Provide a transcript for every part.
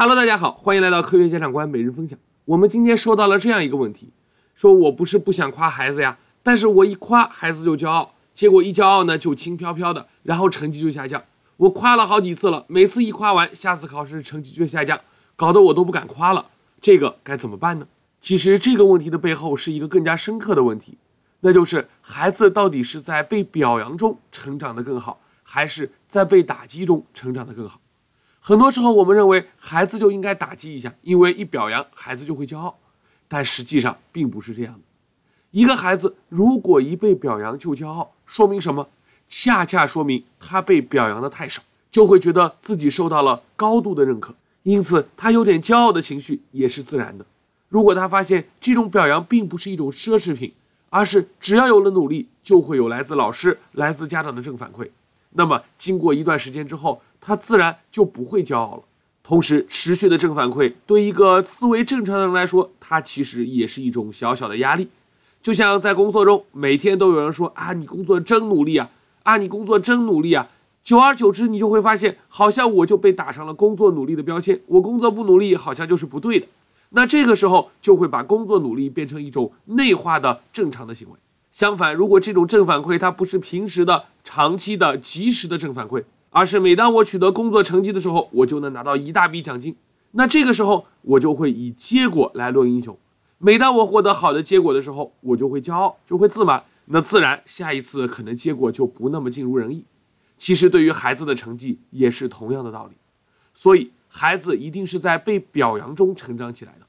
Hello，大家好，欢迎来到科学家长观每日分享。我们今天说到了这样一个问题：说我不是不想夸孩子呀，但是我一夸孩子就骄傲，结果一骄傲呢就轻飘飘的，然后成绩就下降。我夸了好几次了，每次一夸完，下次考试成绩就下降，搞得我都不敢夸了。这个该怎么办呢？其实这个问题的背后是一个更加深刻的问题，那就是孩子到底是在被表扬中成长的更好，还是在被打击中成长的更好？很多时候，我们认为孩子就应该打击一下，因为一表扬孩子就会骄傲，但实际上并不是这样的。一个孩子如果一被表扬就骄傲，说明什么？恰恰说明他被表扬的太少，就会觉得自己受到了高度的认可，因此他有点骄傲的情绪也是自然的。如果他发现这种表扬并不是一种奢侈品，而是只要有了努力，就会有来自老师、来自家长的正反馈。那么，经过一段时间之后，他自然就不会骄傲了。同时，持续的正反馈对一个思维正常的人来说，它其实也是一种小小的压力。就像在工作中，每天都有人说啊，你工作真努力啊，啊，你工作真努力啊。久而久之，你就会发现，好像我就被打上了工作努力的标签。我工作不努力，好像就是不对的。那这个时候，就会把工作努力变成一种内化的正常的行为。相反，如果这种正反馈它不是平时的、长期的、及时的正反馈，而是每当我取得工作成绩的时候，我就能拿到一大笔奖金，那这个时候我就会以结果来论英雄。每当我获得好的结果的时候，我就会骄傲，就会自满，那自然下一次可能结果就不那么尽如人意。其实对于孩子的成绩也是同样的道理，所以孩子一定是在被表扬中成长起来的。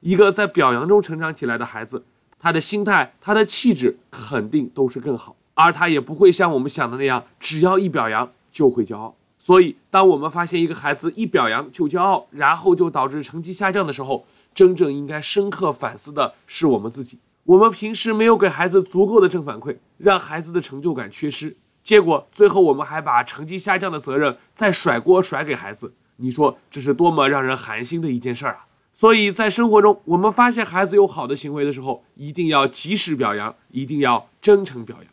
一个在表扬中成长起来的孩子。他的心态，他的气质肯定都是更好，而他也不会像我们想的那样，只要一表扬就会骄傲。所以，当我们发现一个孩子一表扬就骄傲，然后就导致成绩下降的时候，真正应该深刻反思的是我们自己。我们平时没有给孩子足够的正反馈，让孩子的成就感缺失，结果最后我们还把成绩下降的责任再甩锅甩给孩子。你说这是多么让人寒心的一件事儿啊！所以在生活中，我们发现孩子有好的行为的时候，一定要及时表扬，一定要真诚表扬。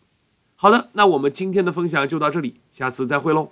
好的，那我们今天的分享就到这里，下次再会喽。